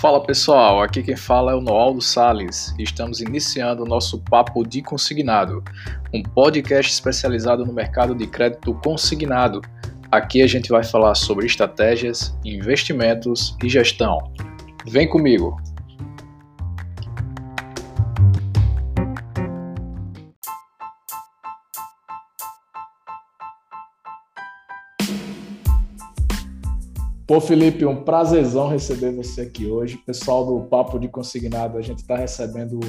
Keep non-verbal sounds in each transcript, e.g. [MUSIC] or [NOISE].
Fala pessoal, aqui quem fala é o Noaldo Sales e estamos iniciando o nosso Papo de Consignado, um podcast especializado no mercado de crédito consignado. Aqui a gente vai falar sobre estratégias, investimentos e gestão. Vem comigo! Pô, Felipe, um prazerzão receber você aqui hoje. Pessoal do Papo de Consignado, a gente está recebendo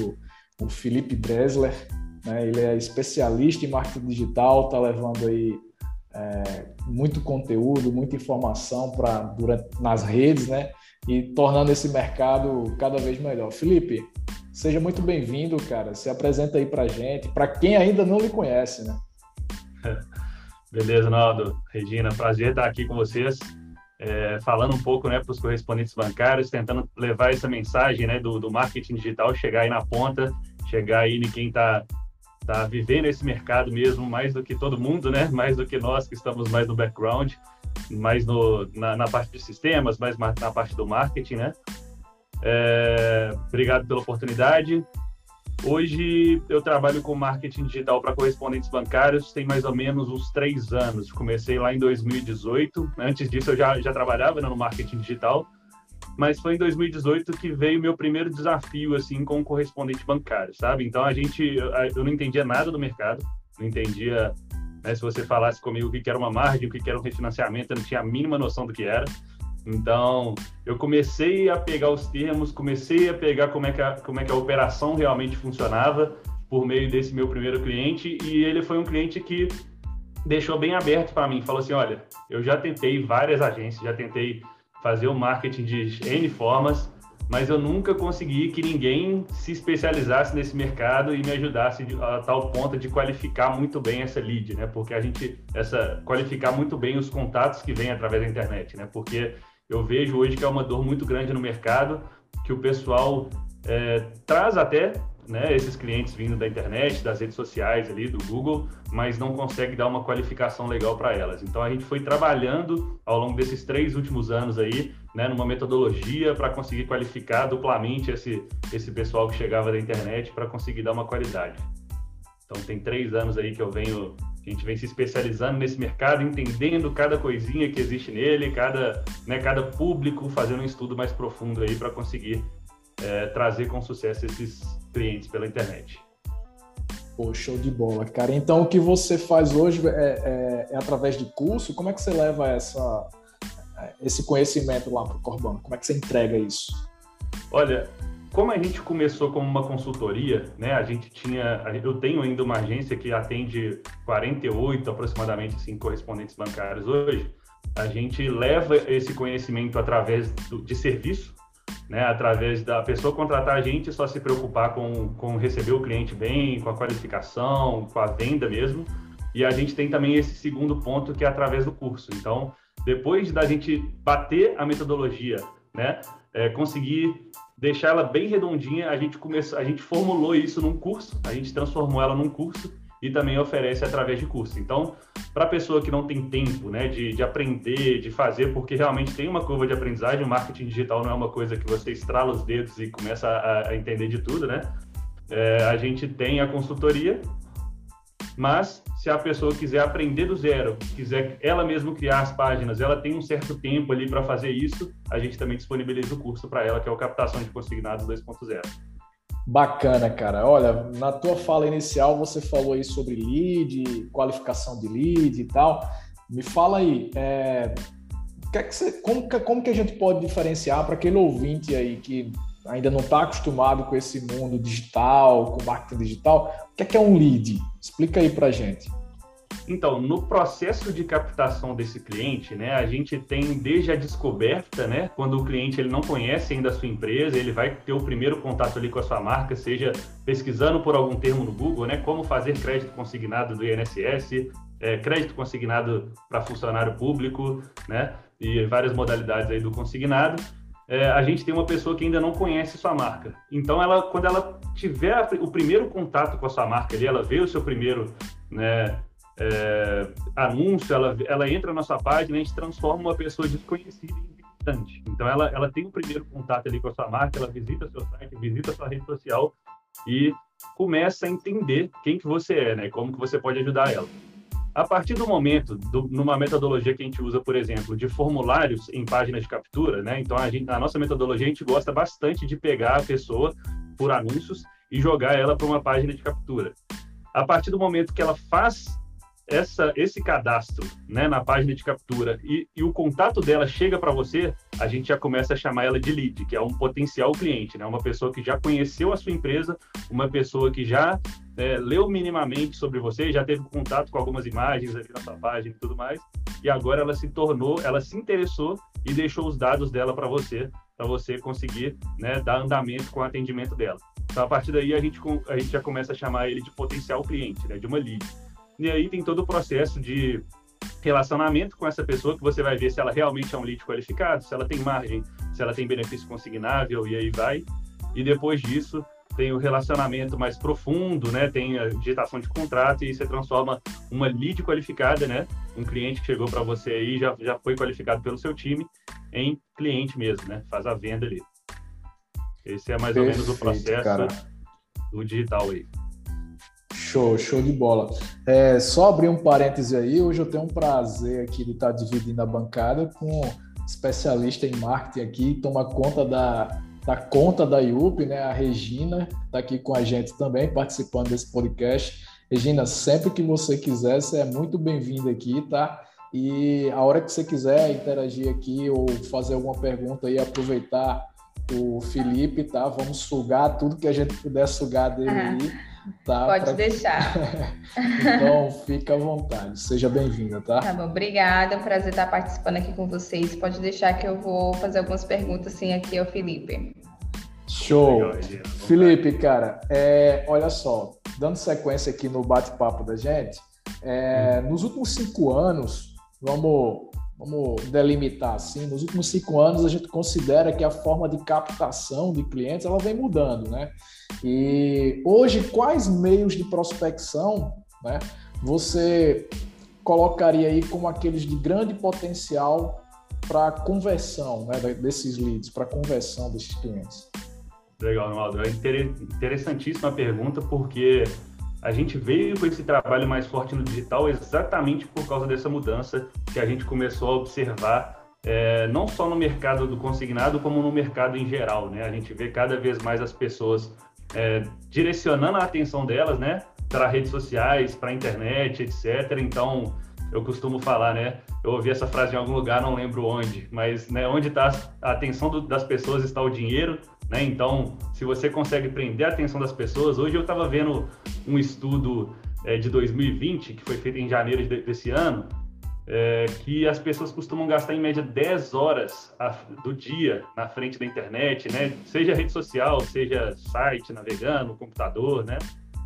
o Felipe Dresler, né? ele é especialista em marketing digital, está levando aí é, muito conteúdo, muita informação para nas redes, né? E tornando esse mercado cada vez melhor. Felipe, seja muito bem-vindo, cara. Se apresenta aí para gente, para quem ainda não lhe conhece, né? [LAUGHS] Beleza, Naldo. Regina, prazer estar aqui com vocês é, falando um pouco né, para os correspondentes bancários, tentando levar essa mensagem né, do, do marketing digital, chegar aí na ponta, chegar aí em quem está tá vivendo esse mercado mesmo, mais do que todo mundo, né? mais do que nós que estamos mais no background, mais no, na, na parte de sistemas, mais na parte do marketing. Né? É, obrigado pela oportunidade. Hoje eu trabalho com marketing digital para correspondentes bancários, tem mais ou menos uns três anos. Comecei lá em 2018. Antes disso eu já, já trabalhava né, no marketing digital, mas foi em 2018 que veio meu primeiro desafio assim com o correspondente bancário, sabe? Então a gente, eu não entendia nada do mercado, não entendia, né, se você falasse comigo o que era uma margem, o que era um refinanciamento, eu não tinha a mínima noção do que era. Então, eu comecei a pegar os termos, comecei a pegar como é que a, como é que a operação realmente funcionava por meio desse meu primeiro cliente e ele foi um cliente que deixou bem aberto para mim, falou assim, olha, eu já tentei várias agências, já tentei fazer o marketing de N formas, mas eu nunca consegui que ninguém se especializasse nesse mercado e me ajudasse a tal ponto de qualificar muito bem essa lead, né? Porque a gente essa qualificar muito bem os contatos que vêm através da internet, né? Porque eu vejo hoje que é uma dor muito grande no mercado, que o pessoal é, traz até né, esses clientes vindo da internet, das redes sociais ali, do Google, mas não consegue dar uma qualificação legal para elas. Então a gente foi trabalhando ao longo desses três últimos anos aí, né, numa metodologia para conseguir qualificar duplamente esse, esse pessoal que chegava da internet para conseguir dar uma qualidade. Então tem três anos aí que eu venho a gente vem se especializando nesse mercado, entendendo cada coisinha que existe nele, cada, né, cada público, fazendo um estudo mais profundo aí para conseguir é, trazer com sucesso esses clientes pela internet. Pô, show de bola, cara. Então, o que você faz hoje é, é, é através de curso? Como é que você leva essa, esse conhecimento lá para o Corban? Como é que você entrega isso? Olha, como a gente começou como uma consultoria, né? A gente tinha, eu tenho ainda uma agência que atende 48 aproximadamente assim, correspondentes bancários hoje. A gente leva esse conhecimento através do, de serviço, né? Através da pessoa contratar a gente só se preocupar com, com receber o cliente bem, com a qualificação, com a venda mesmo. E a gente tem também esse segundo ponto que é através do curso. Então, depois da gente bater a metodologia, né? É, conseguir deixar ela bem redondinha. A gente começou, a gente formulou isso num curso, a gente transformou ela num curso e também oferece através de curso. Então, para a pessoa que não tem tempo, né, de, de aprender, de fazer, porque realmente tem uma curva de aprendizagem, o marketing digital não é uma coisa que você estrala os dedos e começa a, a entender de tudo, né? É, a gente tem a consultoria, mas se a pessoa quiser aprender do zero, quiser ela mesma criar as páginas, ela tem um certo tempo ali para fazer isso, a gente também disponibiliza o curso para ela, que é o Captação de Consignados 2.0. Bacana, cara. Olha, na tua fala inicial você falou aí sobre lead, qualificação de lead e tal. Me fala aí, é, que é que você, como, como que a gente pode diferenciar para aquele ouvinte aí que ainda não está acostumado com esse mundo digital, com marketing digital, o que é, que é um lead? Explica aí para gente. Então, no processo de captação desse cliente, né, a gente tem desde a descoberta, né, quando o cliente ele não conhece ainda a sua empresa, ele vai ter o primeiro contato ali com a sua marca, seja pesquisando por algum termo no Google, né, como fazer crédito consignado do INSS, é, crédito consignado para funcionário público, né, e várias modalidades aí do consignado é, a gente tem uma pessoa que ainda não conhece sua marca. Então, ela, quando ela tiver o primeiro contato com a sua marca ali, ela vê o seu primeiro né, é, anúncio, ela, ela entra na sua página, a gente transforma uma pessoa desconhecida em bastante. Então, ela, ela tem o primeiro contato ali com a sua marca, ela visita seu site, visita sua rede social e começa a entender quem que você é, né? Como que você pode ajudar ela. A partir do momento, do, numa metodologia que a gente usa, por exemplo, de formulários em páginas de captura, né? Então, a, gente, a nossa metodologia, a gente gosta bastante de pegar a pessoa por anúncios e jogar ela para uma página de captura. A partir do momento que ela faz essa, esse cadastro né, na página de captura e, e o contato dela chega para você, a gente já começa a chamar ela de lead, que é um potencial cliente, né? uma pessoa que já conheceu a sua empresa, uma pessoa que já é, leu minimamente sobre você, já teve contato com algumas imagens ali na sua página e tudo mais, e agora ela se tornou, ela se interessou e deixou os dados dela para você, para você conseguir né, dar andamento com o atendimento dela. Então, a partir daí, a gente, a gente já começa a chamar ele de potencial cliente, né, de uma lead. E aí tem todo o processo de relacionamento com essa pessoa que você vai ver se ela realmente é um lead qualificado, se ela tem margem, se ela tem benefício consignável e aí vai. E depois disso tem o relacionamento mais profundo, né? Tem a digitação de contrato e você transforma uma lead qualificada, né? Um cliente que chegou para você aí já já foi qualificado pelo seu time em cliente mesmo, né? Faz a venda ali. Esse é mais Perfeito, ou menos o processo cara. do digital aí. Show, show de bola. É, só abrir um parêntese aí, hoje eu tenho um prazer aqui de estar dividindo a bancada com um especialista em marketing aqui, toma conta da, da conta da IUP, né? A Regina está aqui com a gente também, participando desse podcast. Regina, sempre que você quiser, você é muito bem-vinda aqui, tá? E a hora que você quiser interagir aqui ou fazer alguma pergunta aí, aproveitar o Felipe, tá? Vamos sugar tudo que a gente puder sugar dele aí. Tá, Pode pra... deixar. [LAUGHS] então, fica à vontade. Seja bem-vinda, tá? Tá bom, obrigada. Prazer estar participando aqui com vocês. Pode deixar que eu vou fazer algumas perguntas assim aqui ao Felipe. Show. Legal, Felipe, cara, é, olha só, dando sequência aqui no bate-papo da gente, é, hum. nos últimos cinco anos, vamos vamos delimitar assim, nos últimos cinco anos a gente considera que a forma de captação de clientes ela vem mudando, né? E hoje quais meios de prospecção, né? Você colocaria aí como aqueles de grande potencial para conversão, né? Desses leads, para conversão desses clientes. Legal, Ronaldo. É interessantíssima a pergunta porque a gente veio com esse trabalho mais forte no digital exatamente por causa dessa mudança que a gente começou a observar, é, não só no mercado do consignado, como no mercado em geral. Né? A gente vê cada vez mais as pessoas é, direcionando a atenção delas né, para redes sociais, para a internet, etc. Então, eu costumo falar, né? Eu ouvi essa frase em algum lugar, não lembro onde, mas né, onde está a atenção do, das pessoas está o dinheiro, né? Então, se você consegue prender a atenção das pessoas, hoje eu estava vendo um estudo é, de 2020, que foi feito em janeiro desse ano, é, que as pessoas costumam gastar em média 10 horas do dia na frente da internet, né? Seja rede social, seja site, navegando, computador, né?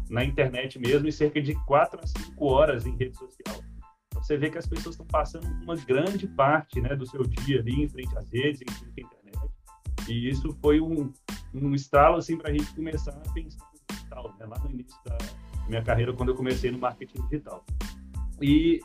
Na internet mesmo, e cerca de 4 a 5 horas em rede social. Você vê que as pessoas estão passando uma grande parte né, do seu dia ali em frente às redes, em frente e isso foi um, um estalo assim, para a gente começar a pensar no digital, né? lá no início da minha carreira, quando eu comecei no marketing digital. E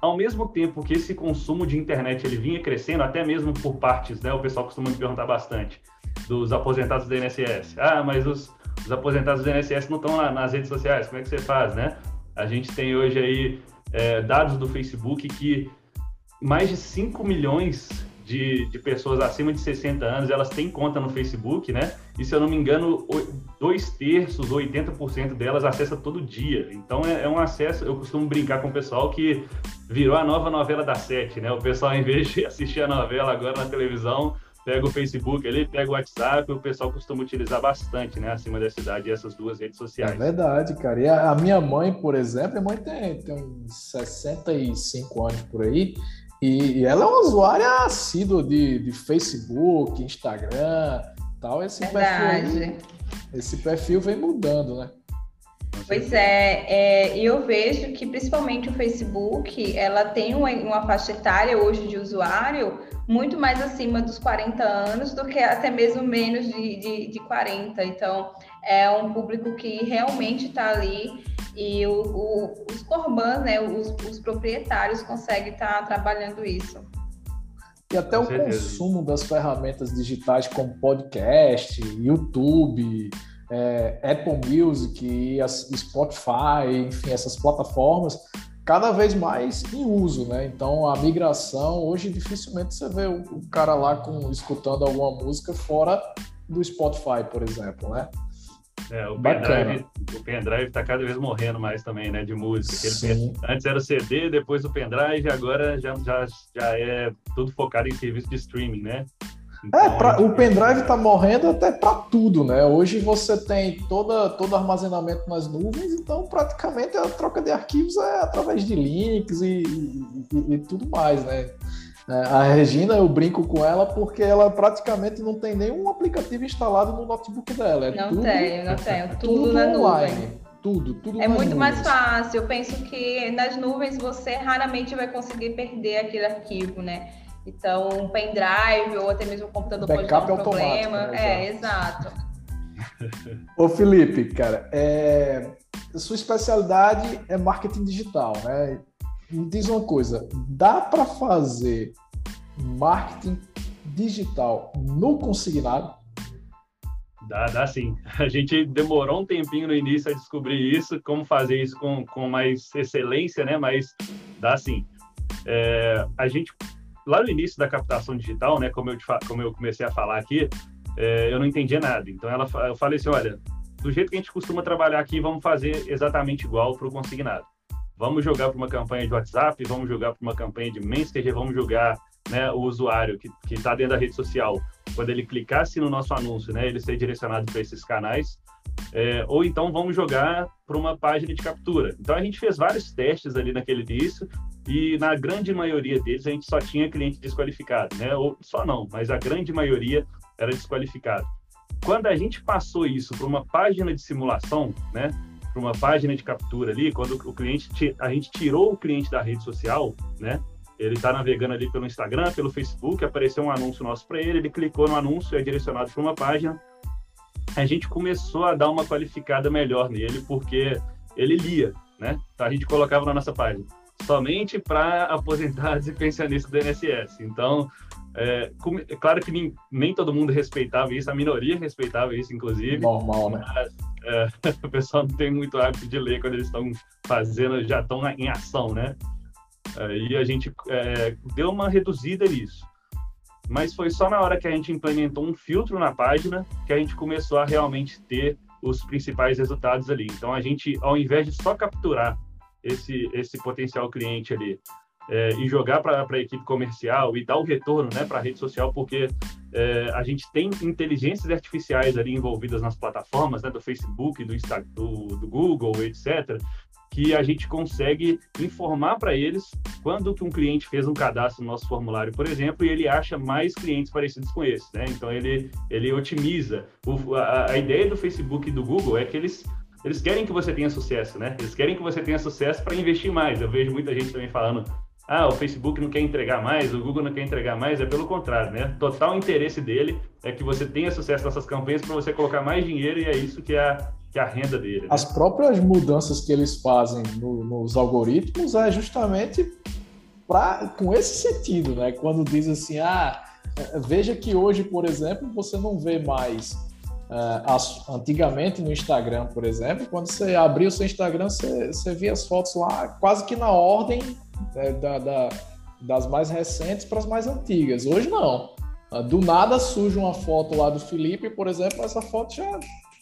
ao mesmo tempo que esse consumo de internet ele vinha crescendo, até mesmo por partes, né? O pessoal costuma me perguntar bastante dos aposentados do INSS. Ah, mas os, os aposentados do INSS não estão nas redes sociais, como é que você faz, né? A gente tem hoje aí é, dados do Facebook que mais de 5 milhões de, de pessoas acima de 60 anos, elas têm conta no Facebook, né? E se eu não me engano, dois terços, 80% delas acessa todo dia. Então é, é, um acesso, eu costumo brincar com o pessoal que virou a nova novela da sete, né? O pessoal, em vez de assistir a novela agora na televisão, pega o Facebook ali, pega o WhatsApp, o pessoal costuma utilizar bastante, né, acima da cidade, essas duas redes sociais. É verdade, cara. E a, minha mãe, por exemplo, a mãe tem, tem uns 65 anos por aí, e, e ela é uma usuária assídua de, de Facebook, Instagram, tal. Esse perfil, esse perfil vem mudando, né? Pois é, é, eu vejo que principalmente o Facebook, ela tem uma, uma faixa etária hoje de usuário muito mais acima dos 40 anos do que até mesmo menos de, de, de 40. Então, é um público que realmente está ali e o, o, os corbãs, né, os, os, proprietários conseguem estar tá trabalhando isso. e até Com o certeza. consumo das ferramentas digitais como podcast, YouTube, é, Apple Music, Spotify, enfim, essas plataformas, cada vez mais em uso, né? Então a migração, hoje dificilmente você vê o, o cara lá com, escutando alguma música fora do Spotify, por exemplo, né? É, o pendrive, o pendrive tá cada vez morrendo mais também, né, de música. Ele, antes era CD, depois o pendrive, agora já, já, já é tudo focado em serviço de streaming, né? É, então, é, pra, o pendrive está morrendo até para tudo, né? Hoje você tem toda, todo armazenamento nas nuvens, então praticamente a troca de arquivos é através de links e, e, e tudo mais, né? É, a Regina, eu brinco com ela porque ela praticamente não tem nenhum aplicativo instalado no notebook dela. É não tudo, tenho, não tenho. Tudo, tudo na online. nuvem. Tudo, tudo. É muito nuvens. mais fácil. Eu penso que nas nuvens você raramente vai conseguir perder aquele arquivo, né? Então, um pendrive ou até mesmo um computador Backup pode dar um problema. Né? É, exato. Ô Felipe, cara, é... sua especialidade é marketing digital, né? Me diz uma coisa, dá para fazer marketing digital no consignado? Dá, dá sim. [LAUGHS] A gente demorou um tempinho no início a descobrir isso, como fazer isso com, com mais excelência, né? Mas dá sim. É, a gente, lá no início da captação digital, né? Como eu, como eu comecei a falar aqui, é, eu não entendia nada. Então ela, eu falei assim, olha, do jeito que a gente costuma trabalhar aqui, vamos fazer exatamente igual para o consignado. Vamos jogar para uma campanha de WhatsApp, vamos jogar para uma campanha de Messenger, vamos jogar né, o usuário que está dentro da rede social, quando ele clicasse no nosso anúncio, né, ele ser direcionado para esses canais, é, ou então vamos jogar para uma página de captura. Então a gente fez vários testes ali naquele início e na grande maioria deles a gente só tinha cliente desqualificado, né? Ou só não, mas a grande maioria era desqualificado. Quando a gente passou isso para uma página de simulação, né? Para uma página de captura ali, quando o cliente, a gente tirou o cliente da rede social, né? Ele está navegando ali pelo Instagram, pelo Facebook, apareceu um anúncio nosso para ele, ele clicou no anúncio, é direcionado para uma página. A gente começou a dar uma qualificada melhor nele, porque ele lia, né? Então a gente colocava na nossa página somente para aposentados e pensionistas do INSS. Então, é, é, claro que nem, nem, todo mundo respeitava isso, a minoria respeitava isso, inclusive. Normal, né? Mas, é, [LAUGHS] o pessoal não tem muito hábito de ler quando eles estão fazendo, já estão em ação, né? E a gente é, deu uma reduzida nisso. Mas foi só na hora que a gente implementou um filtro na página que a gente começou a realmente ter os principais resultados ali. Então a gente, ao invés de só capturar esse, esse potencial cliente ali é, e jogar para a equipe comercial e dar o retorno né, para a rede social, porque é, a gente tem inteligências artificiais ali envolvidas nas plataformas né, do Facebook, do, Insta, do, do Google, etc., que a gente consegue informar para eles quando que um cliente fez um cadastro no nosso formulário, por exemplo, e ele acha mais clientes parecidos com esse, né? Então ele ele otimiza. O, a, a, ideia do Facebook e do Google é que eles eles querem que você tenha sucesso, né? Eles querem que você tenha sucesso para investir mais. Eu vejo muita gente também falando ah, o Facebook não quer entregar mais, o Google não quer entregar mais, é pelo contrário, né? Total interesse dele é que você tenha sucesso nessas campanhas para você colocar mais dinheiro e é isso que é a, que é a renda dele. Né? As próprias mudanças que eles fazem no, nos algoritmos é justamente pra, com esse sentido, né? Quando diz assim, ah, veja que hoje, por exemplo, você não vê mais Uh, antigamente no Instagram, por exemplo, quando você abria o seu Instagram, você, você via as fotos lá quase que na ordem da, da, das mais recentes para as mais antigas. Hoje não. Ah, do nada surge uma foto lá do Felipe, por exemplo, essa foto já,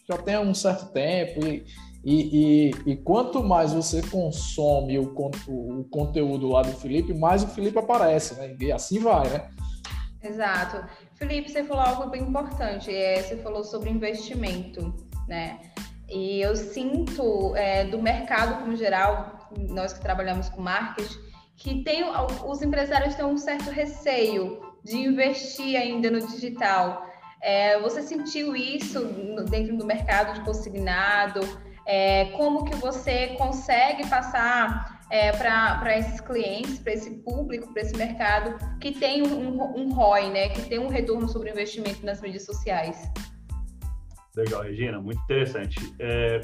já tem um certo tempo. E, e, e, e quanto mais você consome o, o, o, conteúdo lá do Felipe, mais o Felipe aparece, né? E assim vai, né? Exato. Felipe, você falou algo bem importante. É, você falou sobre investimento, né? E eu sinto é, do mercado como geral, nós que trabalhamos com marketing, que tem, os empresários têm um certo receio de investir ainda no digital. É, você sentiu isso dentro do mercado de consignado? É, como que você consegue passar é, para esses clientes, para esse público, para esse mercado que tem um, um ROI, né, que tem um retorno sobre o investimento nas mídias sociais? Legal, Regina, muito interessante. É,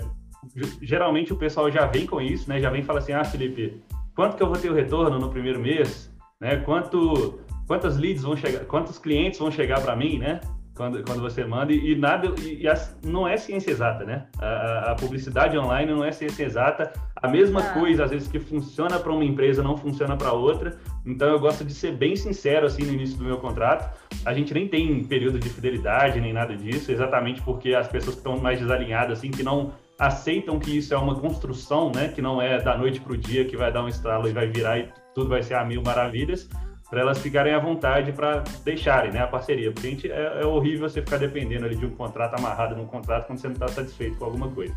geralmente o pessoal já vem com isso, né? Já vem e fala assim, ah, Felipe, quanto que eu vou ter o retorno no primeiro mês? Né? Quanto, quantas leads vão chegar, quantos clientes vão chegar para mim, né? Quando, quando você manda, e, e nada, e, e não é ciência exata, né? A, a, publicidade online não é ciência exata. A mesma ah. coisa, às vezes, que funciona para uma empresa, não funciona para outra. Então, eu gosto de ser bem sincero, assim, no início do meu contrato. A gente nem tem período de fidelidade, nem nada disso, exatamente porque as pessoas que estão mais desalinhadas, assim, que não aceitam que isso é uma construção, né? Que não é da noite para o dia que vai dar um estralo e vai virar e tudo vai ser a mil maravilhas para elas ficarem à vontade para deixarem né, a parceria. Porque a gente, é, é, horrível você ficar dependendo ali de um contrato amarrado num contrato quando você não está satisfeito com alguma coisa.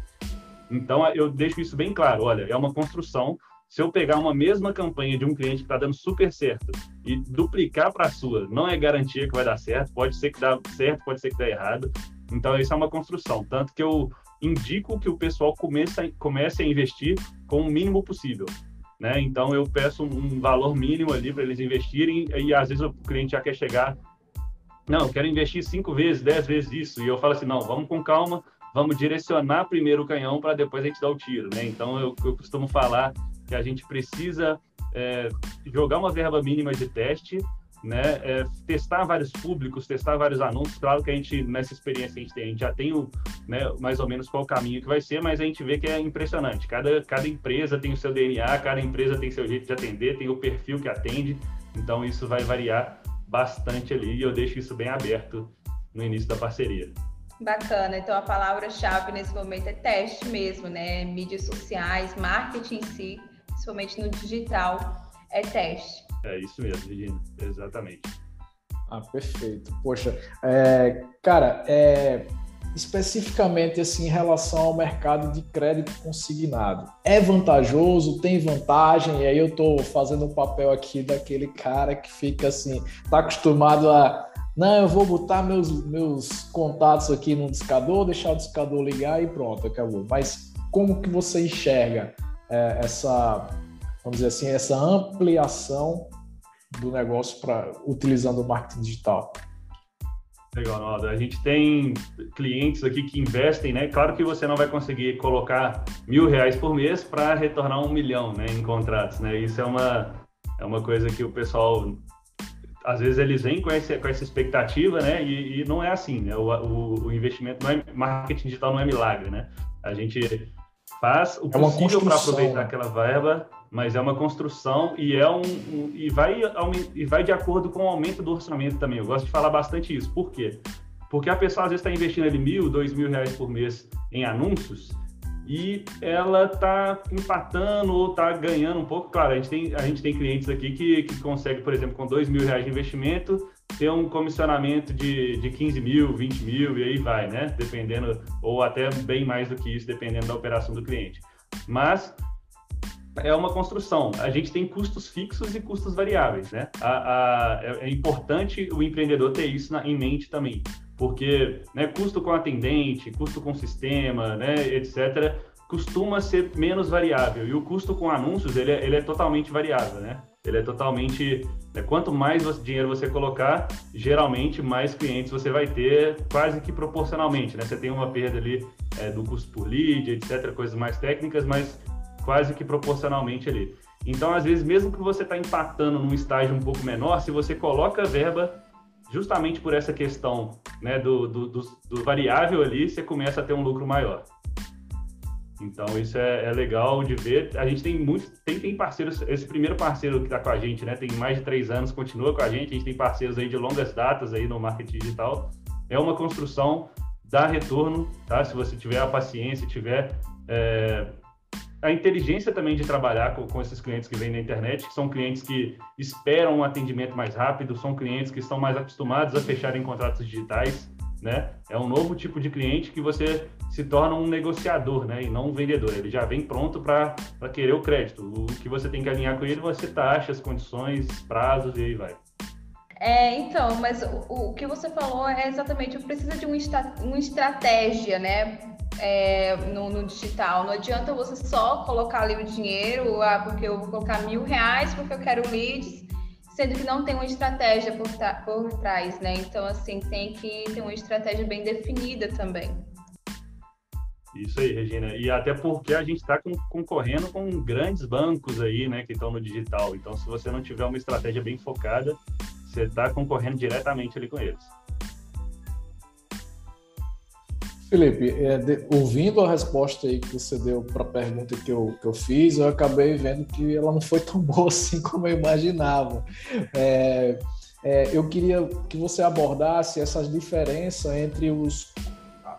Então, eu deixo isso bem claro. Olha, é uma construção. Se eu pegar uma mesma campanha de um cliente que está dando super certo e duplicar para a sua, não é garantia que vai dar certo. Pode ser que dá certo, pode ser que dê errado. Então, isso é uma construção. Tanto que eu indico que o pessoal comece, comece a investir com o mínimo possível. Né? Então eu peço um valor mínimo ali para eles investirem e às vezes o cliente já quer chegar, não, eu quero investir cinco vezes, dez vezes isso e eu falo assim, não, vamos com calma, vamos direcionar primeiro o canhão para depois a gente dar o tiro, né? Então eu, eu costumo falar que a gente precisa é, jogar uma verba mínima de teste né, é, testar vários públicos, testar vários anúncios. Claro que a gente, nessa experiência que a gente tem, a gente já tem o, né, mais ou menos qual o caminho que vai ser, mas a gente vê que é impressionante. Cada, cada empresa tem o seu DNA, cada empresa tem seu jeito de atender, tem o perfil que atende, então isso vai variar bastante ali e eu deixo isso bem aberto no início da parceria. Bacana, então a palavra-chave nesse momento é teste mesmo, né? Mídias sociais, marketing em si, principalmente no digital, é teste. É isso mesmo, Regina, exatamente. Ah, perfeito. Poxa, é, cara, é, especificamente assim em relação ao mercado de crédito consignado. É vantajoso, tem vantagem, e aí eu estou fazendo o papel aqui daquele cara que fica assim, tá acostumado a não, eu vou botar meus, meus contatos aqui no discador, deixar o discador ligar e pronto, acabou. Mas como que você enxerga é, essa, vamos dizer assim, essa ampliação do negócio para utilizando o marketing digital? Legal, Naldo. A gente tem clientes aqui que investem, né? Claro que você não vai conseguir colocar mil reais por mês para retornar um milhão, né, em contratos, né? Isso é uma é uma coisa que o pessoal às vezes eles vêm com essa, com essa expectativa, né? E, e não é assim, né? O, o, o, investimento não é marketing digital não é milagre, né? A gente faz o é possível para aproveitar aquela verba mas é uma construção e é um, um, e vai e vai de acordo com o aumento do orçamento também. Eu gosto de falar bastante isso. Por quê? Porque a pessoa às vezes está investindo ali mil, dois mil reais por mês em anúncios e ela está empatando ou está ganhando um pouco. Claro, a gente tem, a gente tem clientes aqui que, que consegue, por exemplo, com dois mil reais de investimento, ter um comissionamento de, de 15 mil, 20 mil e aí vai, né? Dependendo, ou até bem mais do que isso, dependendo da operação do cliente. Mas é uma construção. A gente tem custos fixos e custos variáveis, né? A, a, é, é, importante o empreendedor ter isso na, em mente também, porque né, custo com atendente, custo com sistema, né, etc., costuma ser menos variável. E o custo com anúncios, ele é, ele é totalmente variável, né? Ele é totalmente... Né, quanto mais dinheiro você colocar, geralmente mais clientes você vai ter quase que proporcionalmente, né? Você tem uma perda ali é, do custo por lead, etc., coisas mais técnicas, mas quase que proporcionalmente ali. Então, às vezes, mesmo que você está empatando num estágio um pouco menor, se você coloca a verba, justamente por essa questão né, do, do, do, do variável ali, você começa a ter um lucro maior. Então, isso é, é, legal de ver. A gente tem muitos, tem, tem parceiros, esse primeiro parceiro que está com a gente, né, tem mais de três anos, continua com a gente. A gente tem parceiros aí de longas datas aí no marketing digital. É uma construção, dá retorno, tá? Se você tiver a paciência, tiver é, a inteligência também de trabalhar com, com, esses clientes que vêm na internet, que são clientes que esperam um atendimento mais rápido, são clientes que estão mais acostumados a fecharem contratos digitais, né? É um novo tipo de cliente que você se torna um negociador, né? E não um vendedor. Ele já vem pronto para querer o crédito. O que você tem que alinhar com ele, você taxa as condições, prazos e aí vai. É, então, mas o, o que você falou é exatamente, precisa de um, uma estratégia, né? é, no, no, digital. Não adianta você só colocar ali o dinheiro, ah, porque eu vou colocar mil reais porque eu quero leads, sendo que não tem uma estratégia por, por trás, né? Então, assim, tem que ter uma estratégia bem definida também. Isso aí, Regina. E até porque a gente está concorrendo com grandes bancos aí, né, que estão no digital. Então, se você não tiver uma estratégia bem focada, Você está concorrendo diretamente ali com eles. Felipe, é, de, ouvindo a resposta aí que você deu para a pergunta que eu, que eu fiz, eu acabei vendo que ela não foi tão [LAUGHS] boa assim como eu imaginava. É, é, eu queria que você abordasse essas diferenças entre os,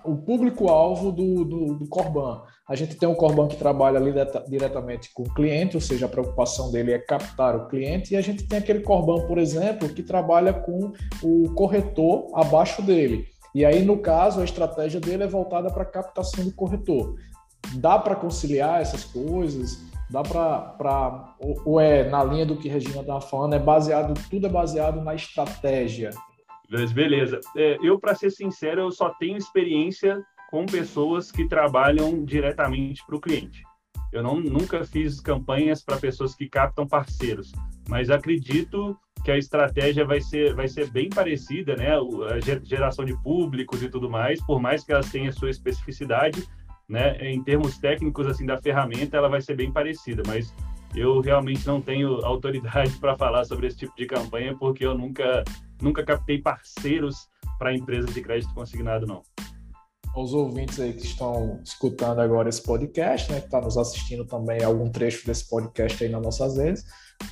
o público-alvo do, do, do Corban. A gente tem um Corban que trabalha ali diretamente com o cliente, ou seja, a preocupação dele é captar o cliente, e a gente tem aquele Corban, por exemplo, que trabalha com o corretor abaixo dele. E aí, no caso, a estratégia dele é voltada para captação do corretor. Dá para conciliar essas coisas? Dá para. Ou é na linha do que Regina estava falando, é baseado, tudo é baseado na estratégia. Beleza. É, eu, para ser sincero, eu só tenho experiência com pessoas que trabalham diretamente para o cliente. Eu não, nunca fiz campanhas para pessoas que captam parceiros, mas acredito que a estratégia vai ser, vai ser bem parecida, né? A geração de públicos e tudo mais, por mais que elas tenham sua especificidade, né? Em termos técnicos assim da ferramenta, ela vai ser bem parecida, mas eu realmente não tenho [LAUGHS] autoridade para falar sobre esse tipo de campanha porque eu nunca nunca captei parceiros para empresas de crédito consignado não. Os ouvintes aí que estão escutando agora esse podcast, né, que está nos assistindo também algum trecho desse podcast aí nas nossas redes,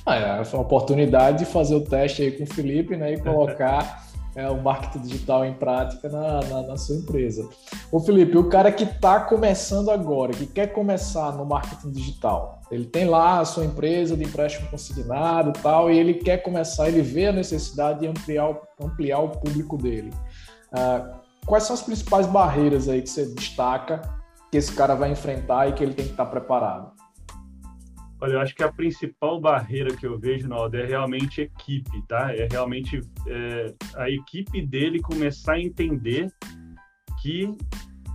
ah, é, foi uma oportunidade de fazer o teste aí com o Felipe né, e colocar [LAUGHS] é, o marketing digital em prática na, na, na sua empresa. Ô Felipe, o cara que está começando agora, que quer começar no marketing digital, ele tem lá a sua empresa de empréstimo consignado e tal, e ele quer começar, ele vê a necessidade de ampliar, ampliar o público dele. Ah, quais são as principais barreiras aí que você destaca que esse cara vai enfrentar e que ele tem que estar preparado? Olha, eu acho que a principal barreira que eu vejo, Naldo, é realmente equipe, tá? É realmente é, a equipe dele começar a entender que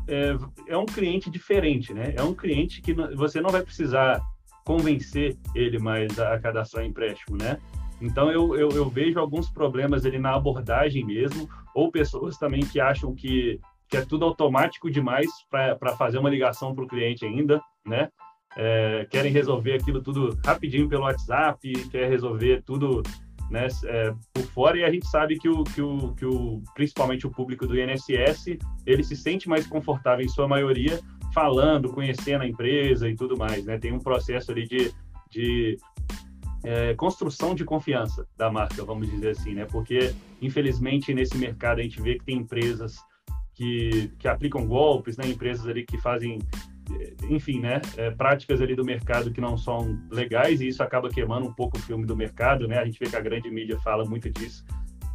é, é, um cliente diferente, né? É um cliente que você não vai precisar convencer ele mais a cadastrar empréstimo, né? Então eu, eu, eu vejo alguns problemas ali na abordagem mesmo, ou pessoas também que acham que, que é tudo automático demais para fazer uma ligação para o cliente ainda, né? É, querem resolver aquilo tudo rapidinho pelo WhatsApp, quer resolver tudo né, é, por fora, e a gente sabe que o, que, o, que o, principalmente o público do INSS, ele se sente mais confortável, em sua maioria, falando, conhecendo a empresa e tudo mais, né? Tem um processo ali de, de é, construção de confiança da marca, vamos dizer assim, né? Porque, infelizmente, nesse mercado a gente vê que tem empresas que, que aplicam golpes, né? Empresas ali que fazem enfim, né, é, práticas ali do mercado que não são legais e isso acaba queimando um pouco o filme do mercado, né? A gente vê que a grande mídia fala muito disso,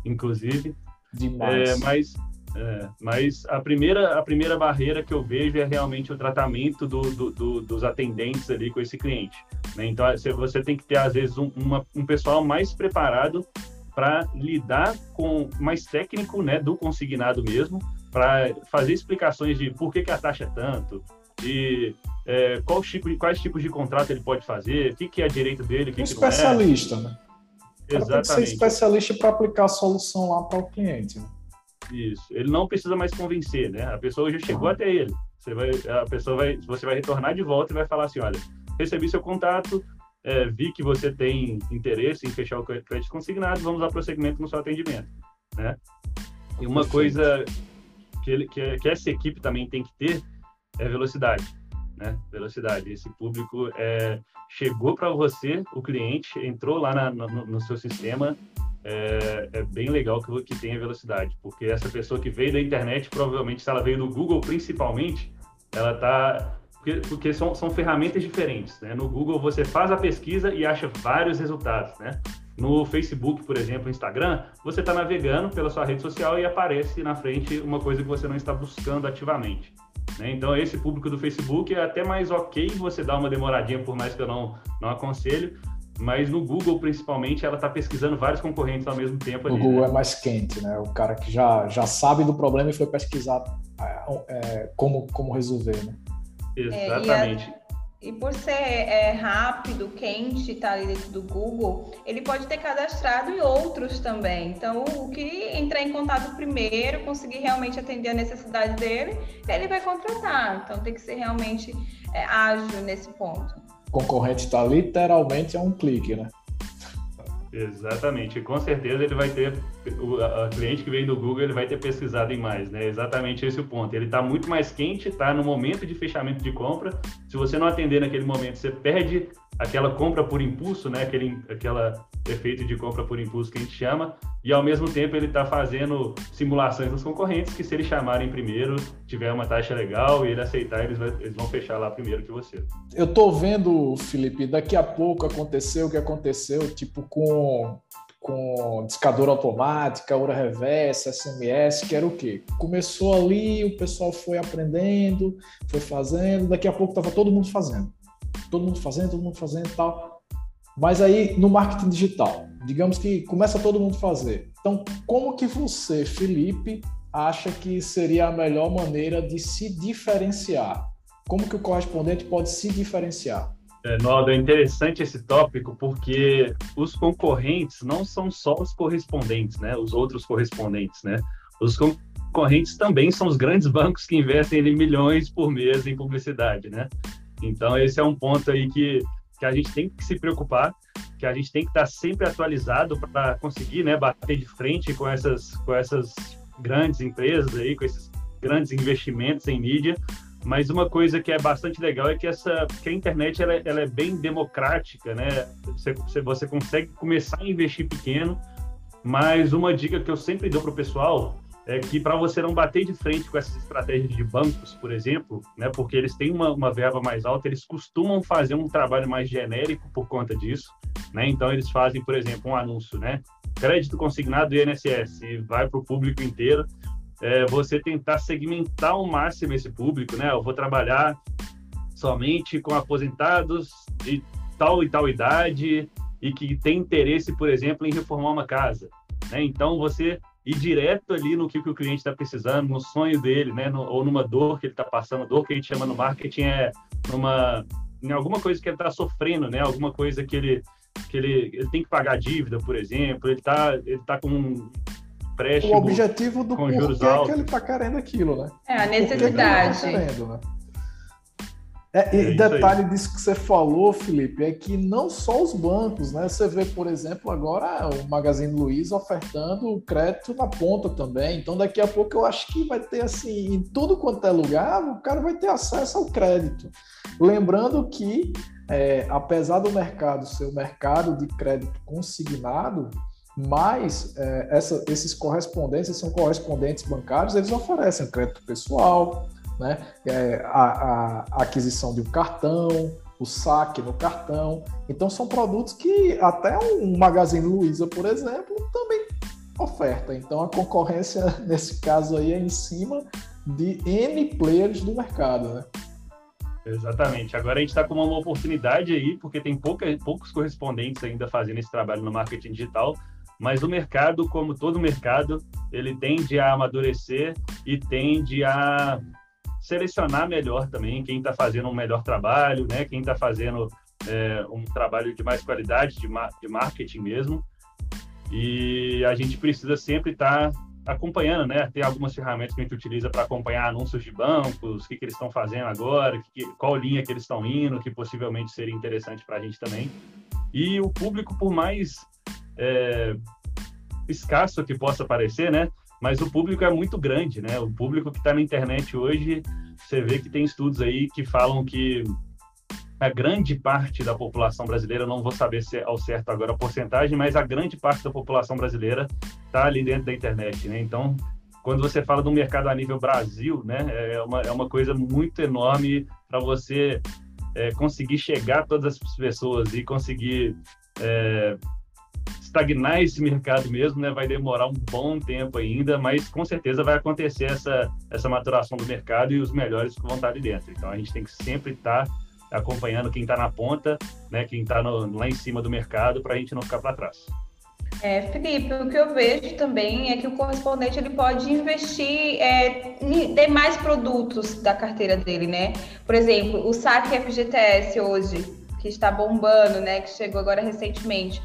inclusive. Demais. É, mas, é, mas a primeira a primeira barreira que eu vejo é realmente o tratamento do, do, do, dos atendentes ali com esse cliente. Né? Então você tem que ter às vezes um, uma, um pessoal mais preparado para lidar com mais técnico, né, do consignado mesmo, para fazer explicações de por que, que a taxa é tanto, de é, qual tipo de, quais tipos de contrato ele pode fazer, o que, que é direito dele, o que, um que não é. especialista, né? Exatamente. Tem que ser especialista para aplicar a solução lá para o cliente. Né? Isso. Ele não precisa mais convencer, né? A pessoa já chegou até ele. Você vai, a pessoa vai, você vai retornar de volta e vai falar assim, olha, recebi seu contato, é, vi que você tem interesse em fechar o crédito consignado, vamos ao prosseguimento no seu atendimento, né? E uma Perfeito. coisa que, ele, que, que essa equipe também tem que ter é velocidade, né? Velocidade. Esse público é, chegou para você, o cliente entrou lá na, no, no, seu sistema. É, é, bem legal que, que tenha velocidade, porque essa pessoa que veio da internet, provavelmente, se ela veio do Google principalmente, ela está porque, porque, são, são ferramentas diferentes. Né? No Google você faz a pesquisa e acha vários resultados. Né? No Facebook, por exemplo, Instagram, você está navegando pela sua rede social e aparece na frente uma coisa que você não está buscando ativamente. Né? Então, esse público do Facebook é até mais ok você dar uma demoradinha, por mais que eu não, não aconselho, mas no Google, principalmente, ela está pesquisando vários concorrentes ao mesmo tempo. O Google né? é mais quente, né? O cara que já, já sabe do problema e foi pesquisar é, é como, como resolver, né? Exatamente. É, e por ser é, rápido, quente, tá ali dentro do Google, ele pode ter cadastrado em outros também. Então, o que entrar em contato primeiro, conseguir realmente atender a necessidade dele, ele vai contratar. Então, tem que ser realmente é, ágil nesse ponto. O concorrente está literalmente a um clique, né? Exatamente, com certeza ele vai ter, o a, cliente que vem do Google, ele vai ter pesquisado em mais, né? Exatamente esse o ponto. Ele está muito mais quente, está no momento de fechamento de compra. Se você não atender naquele momento, você perde aquela compra por impulso, né? Aquele aquela efeito de compra por impulso que a gente chama, e ao mesmo tempo ele está fazendo simulações dos concorrentes que se eles chamarem primeiro, tiver uma taxa legal e ele aceitar, eles, vai, eles vão fechar lá primeiro que você. Eu tô vendo, Felipe, daqui a pouco aconteceu o que aconteceu, tipo com com discador automática, hora reversa, SMS, que era o quê? Começou ali, o pessoal foi aprendendo, foi fazendo, daqui a pouco estava todo mundo fazendo. Todo mundo fazendo, todo mundo fazendo e tal. Mas aí no marketing digital, digamos que começa todo mundo a fazer. Então, como que você, Felipe, acha que seria a melhor maneira de se diferenciar? Como que o correspondente pode se diferenciar? É, Naldo, é interessante esse tópico porque os concorrentes não são só os correspondentes, né? Os outros correspondentes, né? Os concorrentes também são os grandes bancos que investem em milhões por mês em publicidade, né? Então esse é um ponto aí que que a gente tem que se preocupar, que a gente tem que estar sempre atualizado para conseguir né, bater de frente com essas, com essas grandes empresas aí, com esses grandes investimentos em mídia. Mas uma coisa que é bastante legal é que essa que a internet ela, ela é bem democrática, né? Você, você consegue começar a investir pequeno, mas uma dica que eu sempre dou para o pessoal é que para você não bater de frente com essas estratégias de bancos, por exemplo, né, porque eles têm uma, uma verba mais alta, eles costumam fazer um trabalho mais genérico por conta disso, né? Então eles fazem, por exemplo, um anúncio, né? Crédito consignado do INSS e vai para o público inteiro. É, você tentar segmentar ao máximo esse público, né? Eu vou trabalhar somente com aposentados de tal e tal idade e que tem interesse, por exemplo, em reformar uma casa. Né? Então você ir direto ali no que, que o cliente está precisando, no sonho dele, né? No, ou numa dor que ele está passando, dor que a gente chama no marketing é numa em alguma coisa que ele está sofrendo, né? Alguma coisa que ele que ele, ele tem que pagar dívida, por exemplo, ele está ele tá com um empréstimo o objetivo do com juros é que ele está querendo aquilo, né? É a necessidade. Tá querendo, né? É, e é detalhe disso que você falou, Felipe, é que não só os bancos, né? Você vê, por exemplo, agora o Magazine Luiza ofertando crédito na ponta também. Então, daqui a pouco eu acho que vai ter assim, em tudo quanto é lugar, o cara vai ter acesso ao crédito. Lembrando que, é, apesar do mercado ser o mercado de crédito consignado, mas é, essa, esses correspondentes são correspondentes bancários, eles oferecem crédito pessoal, né? É, a, a, aquisição de um cartão, o saque no cartão. Então são produtos que até um Magazine Luiza, por exemplo, também oferta. Então a concorrência [LAUGHS] nesse caso aí é em cima de N players do mercado, né? Exatamente. Agora a gente está com uma oportunidade aí, porque tem pouca, poucos correspondentes ainda fazendo esse trabalho no marketing digital, mas o mercado, como todo mercado, ele tende a amadurecer e tende a selecionar melhor também quem está fazendo um melhor trabalho, né? Quem está fazendo é, um trabalho de mais qualidade, de, ma de marketing mesmo. E a gente precisa sempre estar tá acompanhando, né? Tem algumas ferramentas que a gente utiliza para acompanhar anúncios de bancos, o que, que eles estão fazendo agora, que, qual linha que eles estão indo, que possivelmente seria interessante para a gente também. E o público, por mais é, escasso que possa parecer, né? Mas o público é muito grande, né? O público que está na internet hoje, você vê que tem estudos aí que falam que a grande parte da população brasileira, não vou saber se é ao certo agora a porcentagem, mas a grande parte da população brasileira está ali dentro da internet, né? Então, quando você fala do mercado a nível Brasil, né, é uma, é uma coisa muito enorme para você é, conseguir chegar a todas as pessoas e conseguir é, estagnar esse mercado mesmo, né? Vai demorar um bom tempo ainda, mas com certeza vai acontecer essa, essa maturação do mercado e os melhores vão estar ali dentro. Então a gente tem que sempre estar acompanhando quem está na ponta, né? Quem está lá em cima do mercado para a gente não ficar para trás. É, Felipe, o que eu vejo também é que o correspondente ele pode investir é, em demais produtos da carteira dele, né? Por exemplo, o saque FGTS hoje, que está bombando, né? Que chegou agora recentemente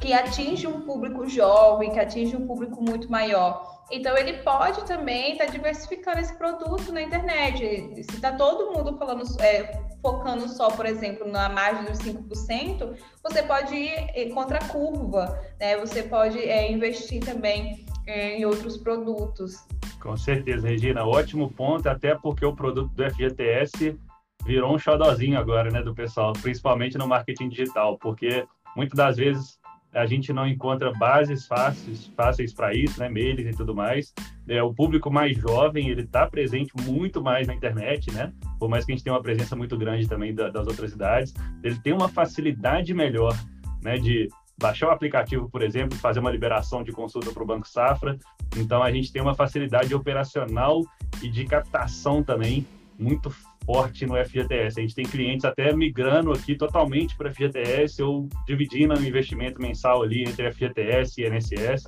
que atinge um público jovem, que atinge um público muito maior. Então ele pode também estar tá diversificando esse produto na internet. Se está todo mundo falando, é, focando só, por exemplo, na margem dos 5%, você pode ir contra a curva, né? Você pode é, investir também é, em outros produtos. Com certeza, Regina. Ótimo ponto, até porque o produto do FGTS virou um xodozinho agora, né, do pessoal, principalmente no marketing digital, porque muitas das vezes a gente não encontra bases fáceis, fáceis para isso, né, mails e tudo mais. É, o público mais jovem, ele está presente muito mais na internet, né? Por mais que a gente tenha uma presença muito grande também da, das outras idades, ele tem uma facilidade melhor, né, de baixar o aplicativo, por exemplo, fazer uma liberação de consulta para o Banco Safra. Então, a gente tem uma facilidade operacional e de captação também muito forte no FGTS. A gente tem clientes até migrando aqui totalmente para FGTS ou dividindo o investimento mensal ali entre FGTS e INSS.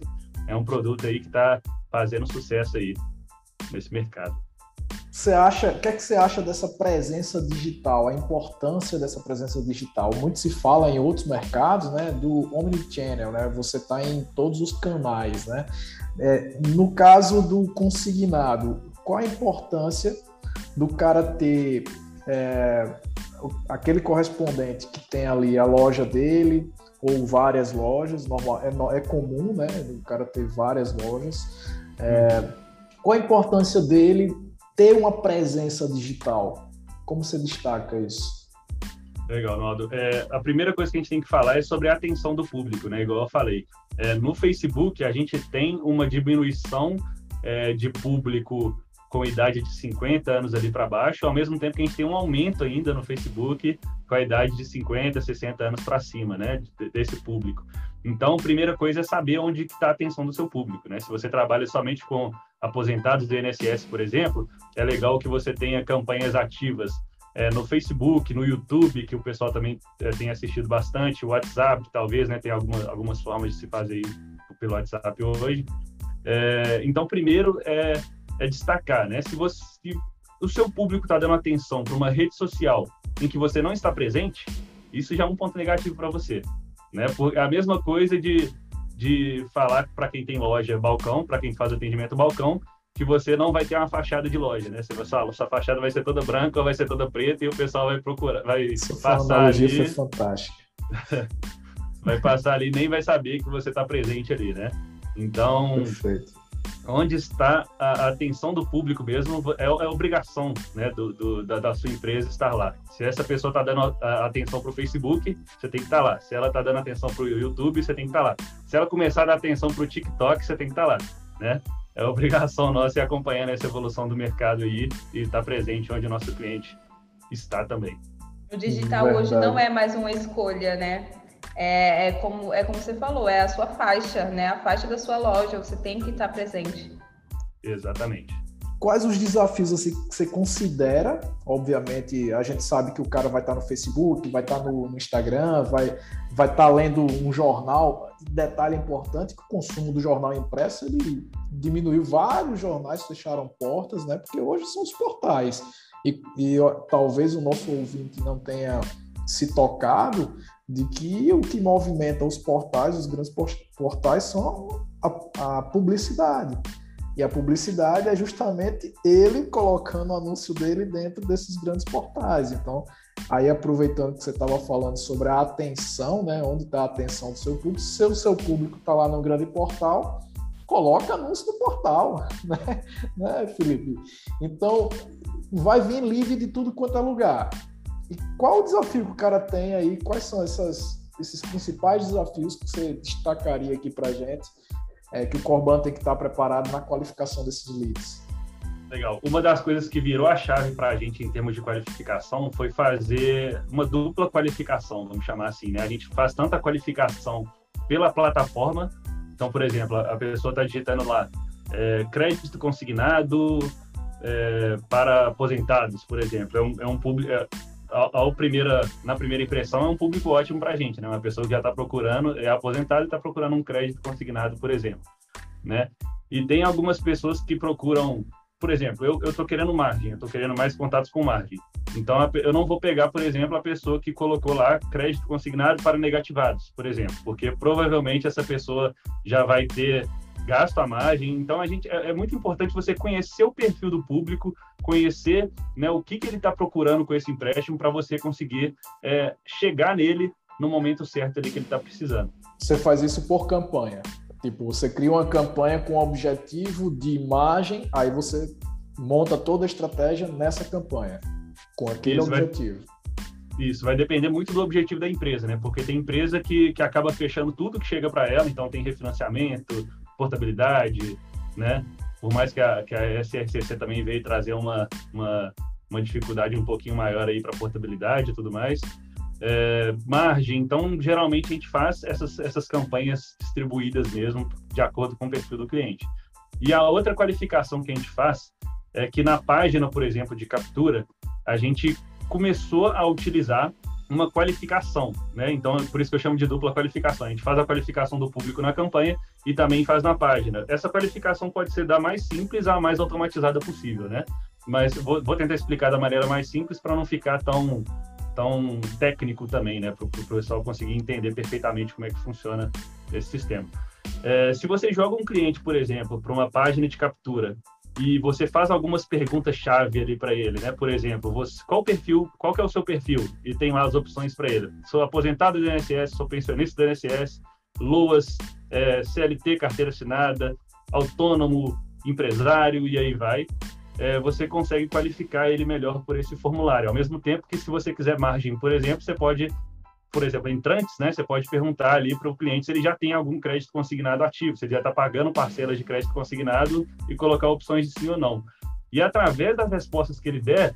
É um produto aí que está fazendo sucesso aí nesse mercado. Você acha, o que é que você acha dessa presença digital, a importância dessa presença digital? Muito se fala em outros mercados, né, do omnichannel, né? Você está em todos os canais, né? É, no caso do consignado, qual a importância do cara ter é, aquele correspondente que tem ali a loja dele ou várias lojas, normal, é, é comum, né? O cara ter várias lojas. É, qual a importância dele ter uma presença digital? Como você destaca isso? Legal, Naldo. É, a primeira coisa que a gente tem que falar é sobre a atenção do público, né? Igual eu falei. É, no Facebook, a gente tem uma diminuição é, de público com idade de 50 anos ali para baixo, ao mesmo tempo que a gente tem um aumento ainda no Facebook com a idade de 50, 60 anos para cima, né, desse público. Então, a primeira coisa é saber onde está a atenção do seu público, né? Se você trabalha somente com aposentados do INSS, por exemplo, é legal que você tenha campanhas ativas é, no Facebook, no YouTube, que o pessoal também é, tem assistido bastante, o WhatsApp, talvez, né? Tem alguma, algumas formas de se fazer pelo WhatsApp hoje. É, então, primeiro é é destacar, né? Se você se o seu público está dando atenção para uma rede social em que você não está presente, isso já é um ponto negativo para você, né? Por, é a mesma coisa de, de falar para quem tem loja balcão, para quem faz atendimento balcão, que você não vai ter uma fachada de loja, né? Você vai falar, sua fachada vai ser toda branca ou vai ser toda preta e o pessoal vai procurar, vai Essa passar ali. foi fantástica. [LAUGHS] vai passar ali nem vai saber que você está presente ali, né? Então, Perfeito onde está a, atenção do público mesmo, é, é obrigação né, do, do da, da, sua empresa estar lá. Se essa pessoa está dando a, atenção para o Facebook, você tem que estar tá lá. Se ela está dando atenção para o YouTube, você tem que estar tá lá. Se ela começar a dar atenção para o TikTok, você tem que estar tá lá. Né? É obrigação [LAUGHS] nossa ir acompanhando essa evolução do mercado aí e estar tá presente onde o nosso cliente está também. O digital Verdade. hoje não é mais uma escolha, né? É, é, como, é como você falou, é a sua faixa, né? A faixa da sua loja, você tem que estar presente. Exatamente. Quais os desafios assim, que você considera? Obviamente, a gente sabe que o cara vai estar no Facebook, vai estar no, no Instagram, vai, vai estar lendo um jornal. Detalhe importante que o consumo do jornal impresso ele diminuiu. Vários jornais fecharam portas, né? Porque hoje são os portais. E, e talvez o nosso ouvinte não tenha se tocado, de que o que movimenta os portais, os grandes portais, são a, a, publicidade. E a publicidade é justamente ele colocando o anúncio dele dentro desses grandes portais. Então, aí aproveitando que você estava falando sobre a atenção, né, onde está a atenção do seu público, se o seu público está lá no grande portal, coloca anúncio no portal, [LAUGHS] né, né, Felipe? Então, vai vir livre de tudo quanto é lugar. E qual o desafio que o cara tem aí? Quais são essas, esses principais desafios que você destacaria aqui para gente? É, que o Corban tem que estar preparado na qualificação desses leads? Legal. Uma das coisas que virou a chave para a gente em termos de qualificação foi fazer uma dupla qualificação, vamos chamar assim, né? A gente faz tanta qualificação pela plataforma. Então, por exemplo, a pessoa está digitando lá é, crédito consignado é, para aposentados, por exemplo. É um, é um público. É, ao, primeira, na primeira impressão, é um público ótimo para a gente, né? Uma pessoa que já está procurando, é aposentado e está procurando um crédito consignado, por exemplo, né? E tem algumas pessoas que procuram, por exemplo, eu estou querendo margem, eu estou querendo mais contatos com margem. Então, eu não vou pegar, por exemplo, a pessoa que colocou lá crédito consignado para negativados, por exemplo, porque provavelmente essa pessoa já vai ter gasto à margem. Então, a gente é, é muito importante você conhecer o perfil do público, conhecer né, o que, que ele está procurando com esse empréstimo para você conseguir é, chegar nele no momento certo ali que ele está precisando. Você faz isso por campanha. Tipo, você cria uma campanha com objetivo de imagem, aí você monta toda a estratégia nessa campanha, com aquele isso objetivo. Vai, isso, vai depender muito do objetivo da empresa, né? Porque tem empresa que, que acaba fechando tudo que chega para ela, então tem refinanciamento, portabilidade, né? Por mais que a, que a SRCC também veio trazer uma, uma, uma dificuldade um pouquinho maior aí para portabilidade e tudo mais, é, margem. Então, geralmente a gente faz essas, essas campanhas distribuídas mesmo de acordo com o perfil do cliente. E a outra qualificação que a gente faz é que na página, por exemplo, de captura, a gente começou a utilizar uma qualificação, né? Então, por isso que eu chamo de dupla qualificação. A gente faz a qualificação do público na campanha e também faz na página. Essa qualificação pode ser da mais simples à mais automatizada possível, né? Mas vou, vou tentar explicar da maneira mais simples para não ficar tão tão técnico também, né? Para o pessoal conseguir entender perfeitamente como é que funciona esse sistema. É, se você joga um cliente, por exemplo, para uma página de captura e você faz algumas perguntas-chave ali para ele, né? Por exemplo, você, qual perfil, qual que é o seu perfil? E tem lá as opções para ele. Sou aposentado do INSS, sou pensionista do INSS, LOAS, é, CLT, carteira assinada, autônomo, empresário e aí vai. É, você consegue qualificar ele melhor por esse formulário. Ao mesmo tempo que se você quiser margem, por exemplo, você pode por exemplo, entrantes, né, você pode perguntar ali para o cliente se ele já tem algum crédito consignado ativo, se ele já está pagando parcelas de crédito consignado e colocar opções de sim ou não. E através das respostas que ele der,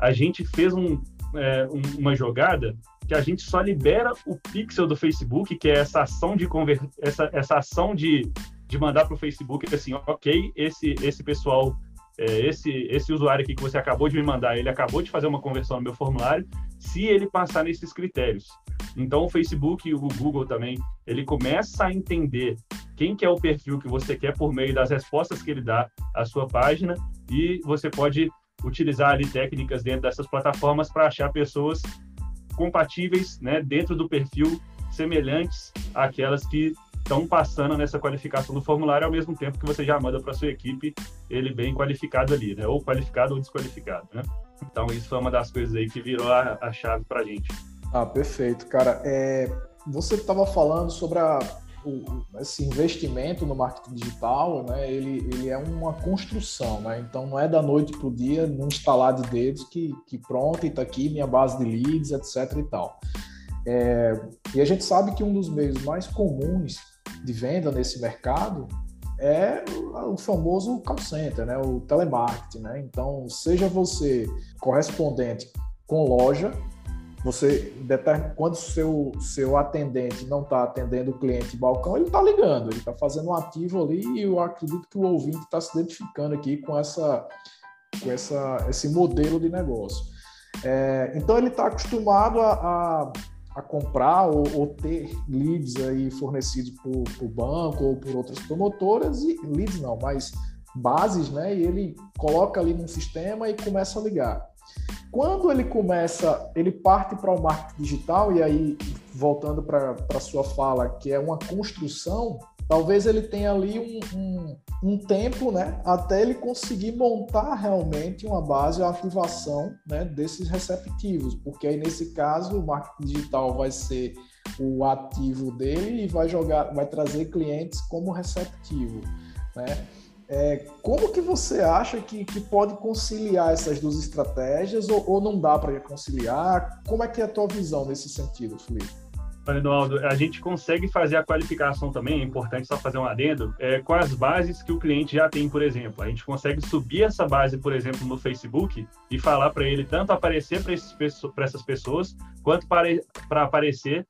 a gente fez um, é, um, uma jogada que a gente só libera o pixel do Facebook, que é essa ação de conver... essa, essa ação de, de mandar para o Facebook assim, ok, esse, esse pessoal é, esse, esse usuário aqui que você acabou de me mandar, ele acabou de fazer uma conversão no meu formulário, se ele passar nesses critérios. Então, o Facebook e o Google também, ele começa a entender quem que é o perfil que você quer por meio das respostas que ele dá à sua página e você pode utilizar ali técnicas dentro dessas plataformas para achar pessoas compatíveis, né, dentro do perfil semelhantes àquelas que estão passando nessa qualificação do formulário ao mesmo tempo que você já manda para sua equipe ele bem qualificado ali, né? Ou qualificado ou desqualificado, né? Então isso foi uma das coisas aí que virou a, a chave para a gente. Ah, perfeito, cara. É, você estava falando sobre a, o, esse investimento no marketing digital, né? Ele, ele é uma construção, né? Então não é da noite para o dia, num instalar de dedos que, que pronto, está aqui minha base de leads, etc. e tal. É, e a gente sabe que um dos meios mais comuns de venda nesse mercado é o famoso call center, né? o telemarketing. Né? Então, seja você correspondente com loja, você quando seu seu atendente não está atendendo o cliente balcão, ele está ligando, ele está fazendo um ativo ali e eu acredito que o ouvinte está se identificando aqui com essa com essa esse modelo de negócio. É, então ele está acostumado a, a a comprar ou, ou, ter leads aí fornecidos por, por banco ou por outras promotoras e leads não, mas bases, né? E ele coloca ali num sistema e começa a ligar. Quando ele começa, ele parte para o marketing digital e aí voltando para a sua fala, que é uma construção, talvez ele tenha ali um, um, um, tempo, né, até ele conseguir montar realmente uma base, uma ativação, né, desses receptivos, porque aí nesse caso o marketing digital vai ser o ativo dele e vai jogar, vai trazer clientes como receptivo, né? É, como que você acha que, que pode conciliar essas duas estratégias ou, ou não dá para conciliar? Como é que é a tua visão nesse sentido, Felipe? Ronaldo, a gente consegue fazer a qualificação também, é importante só fazer um adendo, é, com as bases que o cliente já tem, por exemplo. A gente consegue subir essa base, por exemplo, no Facebook e falar para ele tanto aparecer para essas pessoas, quanto para, para aparecer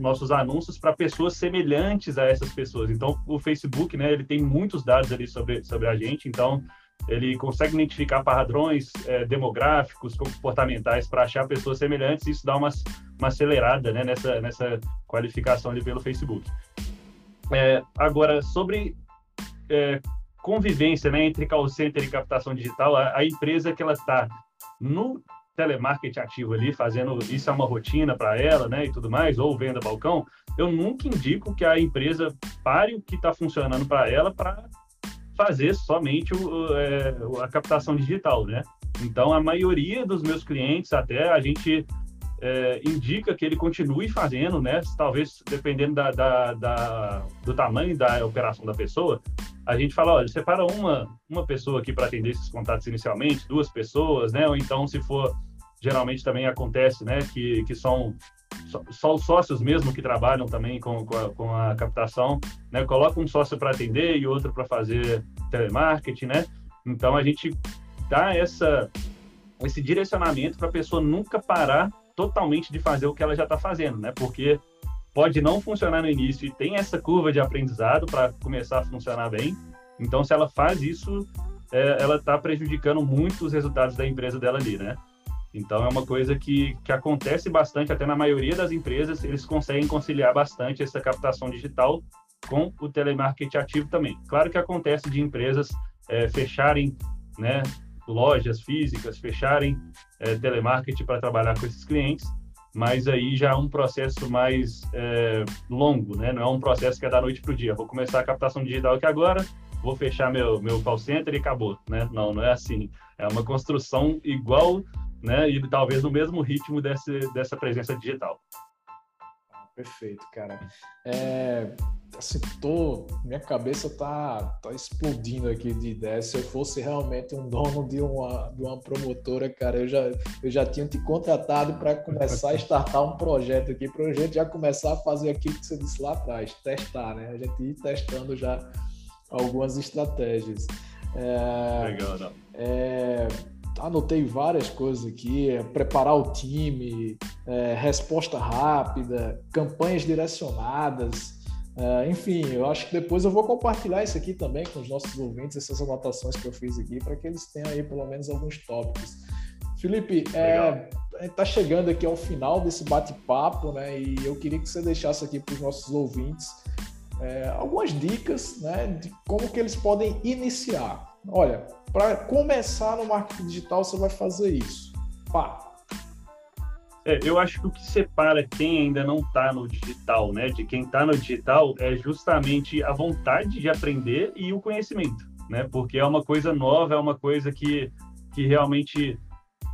nossos anúncios para pessoas semelhantes a essas pessoas. Então, o Facebook, né, ele tem muitos dados ali sobre, sobre a gente, então ele consegue identificar padrões é, demográficos, comportamentais para achar pessoas semelhantes e isso dá uma, uma acelerada né, nessa, nessa qualificação ali pelo Facebook. É, agora, sobre é, convivência né, entre call center e captação digital, a, a empresa que ela está no telemarketing ativo ali, fazendo isso é uma rotina para ela, né, e tudo mais, ou venda balcão, eu nunca indico que a empresa pare o que está funcionando para ela para fazer somente o, é, a captação digital, né? Então, a maioria dos meus clientes, até a gente é, indica que ele continue fazendo, né? Talvez dependendo da, da, da, do tamanho da operação da pessoa, a gente fala, olha, separa uma, uma pessoa aqui para atender esses contatos inicialmente, duas pessoas, né? Ou então, se for, geralmente também acontece, né? Que, que são só, os sócios mesmo que trabalham também com, com, a, com a captação, né? Coloca um sócio para atender e outro para fazer telemarketing, né? Então, a gente dá essa, esse direcionamento para a pessoa nunca parar totalmente de fazer o que ela já está fazendo, né? Porque pode não funcionar no início e tem essa curva de aprendizado para começar a funcionar bem. Então, se ela faz isso, é, ela está prejudicando muito os resultados da empresa dela ali, né? Então, é uma coisa que, que acontece bastante, até na maioria das empresas, eles conseguem conciliar bastante essa captação digital com o telemarketing ativo também. Claro que acontece de empresas é, fecharem né, lojas físicas, fecharem é, telemarketing para trabalhar com esses clientes, mas aí já é um processo mais é, longo, né? Não é um processo que é da noite para o dia. Vou começar a captação digital aqui agora, vou fechar meu, meu call center e acabou, né? Não, não é assim. É uma construção igual, né? E talvez no mesmo ritmo desse, dessa presença digital. Perfeito, cara. É, assim, tô, minha cabeça tá, tá explodindo aqui de ideias. Se eu fosse realmente um dono de uma, de uma promotora, cara, eu já, eu já tinha te contratado para começar a [LAUGHS] startar um projeto aqui, para a gente já começar a fazer aquilo que você disse lá atrás, testar, né? A gente ir testando já algumas estratégias. É, Legal, não. É, anotei várias coisas aqui: é, preparar o time, é, resposta rápida, campanhas direcionadas. Uh, enfim, eu acho que depois eu vou compartilhar isso aqui também com os nossos ouvintes, essas anotações que eu fiz aqui, para que eles tenham aí pelo menos alguns tópicos. Felipe, é, a gente está chegando aqui ao final desse bate-papo, né? E eu queria que você deixasse aqui para os nossos ouvintes é, algumas dicas, né, de como que eles podem iniciar. Olha, para começar no marketing digital, você vai fazer isso. Pá, é, eu acho que o que separa quem ainda não está no digital, né, de quem está no digital, é justamente a vontade de aprender e o conhecimento, né? Porque é uma coisa nova, é uma coisa que, que realmente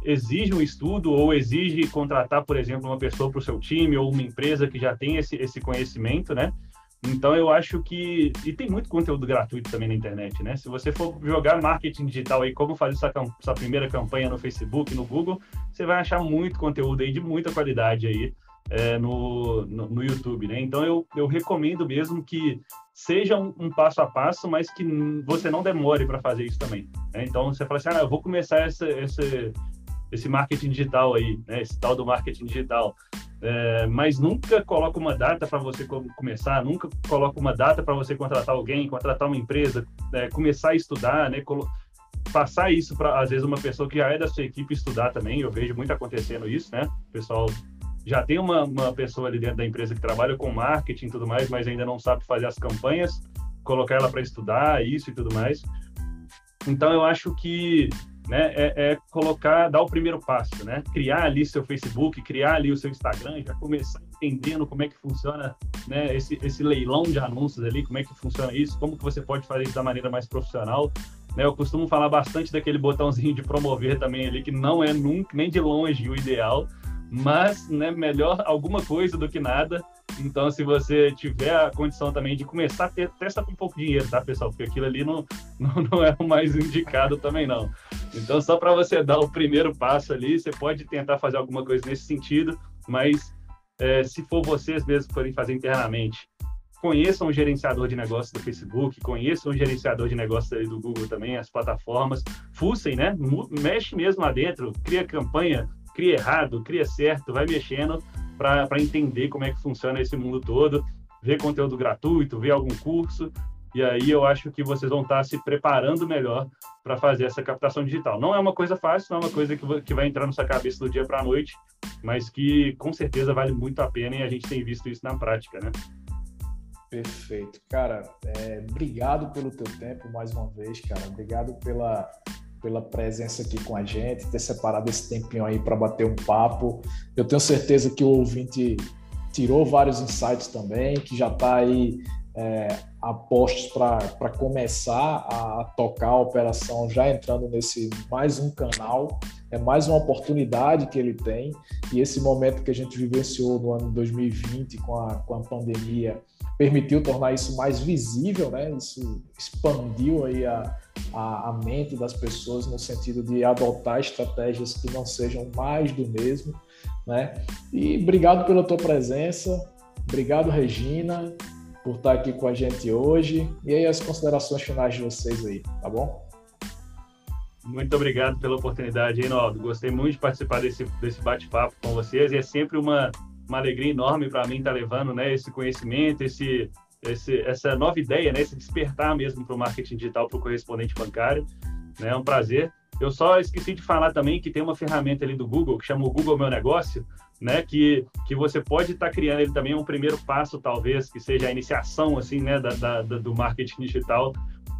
exige um estudo ou exige contratar, por exemplo, uma pessoa para o seu time ou uma empresa que já tem esse, esse conhecimento, né? Então eu acho que e tem muito conteúdo gratuito também na internet, né? Se você for jogar marketing digital aí, como fazer sua, sua primeira campanha no Facebook, no Google, você vai achar muito conteúdo aí de muita qualidade aí é, no, no, no, YouTube, né? Então eu, eu recomendo mesmo que seja um, um passo a passo, mas que você não demore para fazer isso também. Né? Então você fala assim, ah, eu vou começar essa, essa, esse marketing digital aí, né? Esse tal do marketing digital. É, mas nunca coloca uma data para você começar, nunca coloca uma data para você contratar alguém, contratar uma empresa, é, começar a estudar, né? passar isso para às vezes uma pessoa que já é da sua equipe estudar também. Eu vejo muito acontecendo isso, né? O pessoal já tem uma, uma pessoa ali dentro da empresa que trabalha com marketing e tudo mais, mas ainda não sabe fazer as campanhas, colocar ela para estudar isso e tudo mais. Então eu acho que né, é, é, colocar, dar o primeiro passo, né? Criar ali seu Facebook, criar ali o seu Instagram, já começar entendendo como é que funciona, né, esse, esse leilão de anúncios ali, como é que funciona isso, como que você pode fazer isso da maneira mais profissional. Né, eu costumo falar bastante daquele botãozinho de promover também ali, que não é nunca, nem de longe o ideal, mas né, melhor alguma coisa do que nada. Então, se você tiver a condição também de começar a ter, testa com pouco dinheiro, tá, pessoal? Porque aquilo ali não, [LAUGHS] não, não é o mais indicado também, não. Então, só para você dar o primeiro passo ali, você pode tentar fazer alguma coisa nesse sentido, mas é, se for vocês mesmos forem fazer internamente, conheçam o gerenciador de negócios do Facebook, conheçam o gerenciador de negócios do Google também, as plataformas, fuçem, né? Mexe mesmo lá dentro, cria campanha, cria errado, cria certo, vai mexendo para entender como é que funciona esse mundo todo, ver conteúdo gratuito, ver algum curso, e aí eu acho que vocês vão estar se preparando melhor para fazer essa captação digital. Não é uma coisa fácil, não é uma coisa que, que vai entrar na sua cabeça do dia para a noite, mas que com certeza vale muito a pena e a gente tem visto isso na prática, né? Perfeito. Cara, é, obrigado pelo teu tempo mais uma vez, cara. Obrigado pela, pela presença aqui com a gente, ter separado esse tempinho aí para bater um papo. Eu tenho certeza que o ouvinte tirou vários insights também, que já está aí é, apostos para começar a tocar a operação, já entrando nesse mais um canal, é mais uma oportunidade que ele tem, e esse momento que a gente vivenciou no ano 2020 com a, com a pandemia permitiu tornar isso mais visível, né? Isso expandiu aí a, a, a, mente das pessoas no sentido de adotar estratégias que não sejam mais do mesmo, né? E obrigado pela tua presença, obrigado Regina por estar aqui com a gente hoje e aí as considerações finais de vocês aí, tá bom? Muito obrigado pela oportunidade, Reinaldo. Gostei muito de participar desse, desse bate-papo com vocês e é sempre uma uma alegria enorme para mim estar tá levando né, esse conhecimento, esse, esse, essa nova ideia, né, esse despertar mesmo para o marketing digital para o correspondente bancário. Né, é um prazer. Eu só esqueci de falar também que tem uma ferramenta ali do Google que chama o Google Meu Negócio, né, que, que você pode estar tá criando ele também é um primeiro passo, talvez, que seja a iniciação assim, né, da, da, do marketing digital,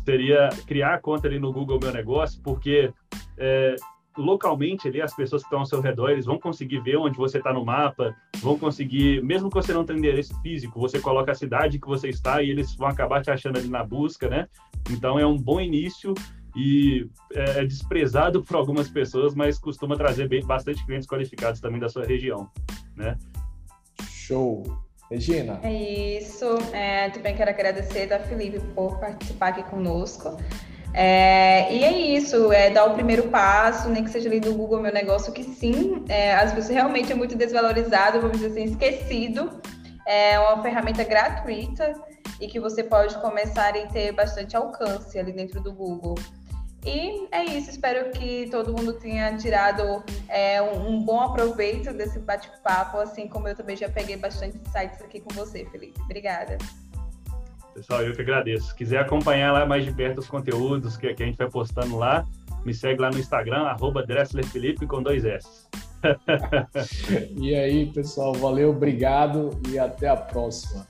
seria criar a conta ali no Google Meu Negócio, porque é, localmente ali, as pessoas que estão ao seu redor, eles vão conseguir ver onde você está no mapa, vão conseguir, mesmo que você não tenha endereço físico, você coloca a cidade que você está e eles vão acabar te achando ali na busca, né? Então é um bom início e é, é desprezado [LAUGHS] por algumas pessoas, mas costuma trazer bem, bastante clientes qualificados também da sua região, né? Show! Regina. É isso. É, também quero agradecer a Felipe por participar aqui conosco. É, e é isso, é dar o primeiro passo, nem que seja ali do Google Meu Negócio, que sim, é, às vezes realmente é muito desvalorizado, vamos dizer assim, esquecido. É uma ferramenta gratuita e que você pode começar a ter bastante alcance ali dentro do Google. E é isso, espero que todo mundo tenha tirado é, um, bom aproveito desse bate-papo, assim como eu também já peguei bastante sites aqui com você, Felipe. Obrigada. Pessoal, eu que agradeço. Se quiser acompanhar lá mais de perto os conteúdos que, que a gente vai postando lá, me segue lá no Instagram, arroba Felipe com dois S. [LAUGHS] e aí, pessoal, valeu, obrigado e até a próxima.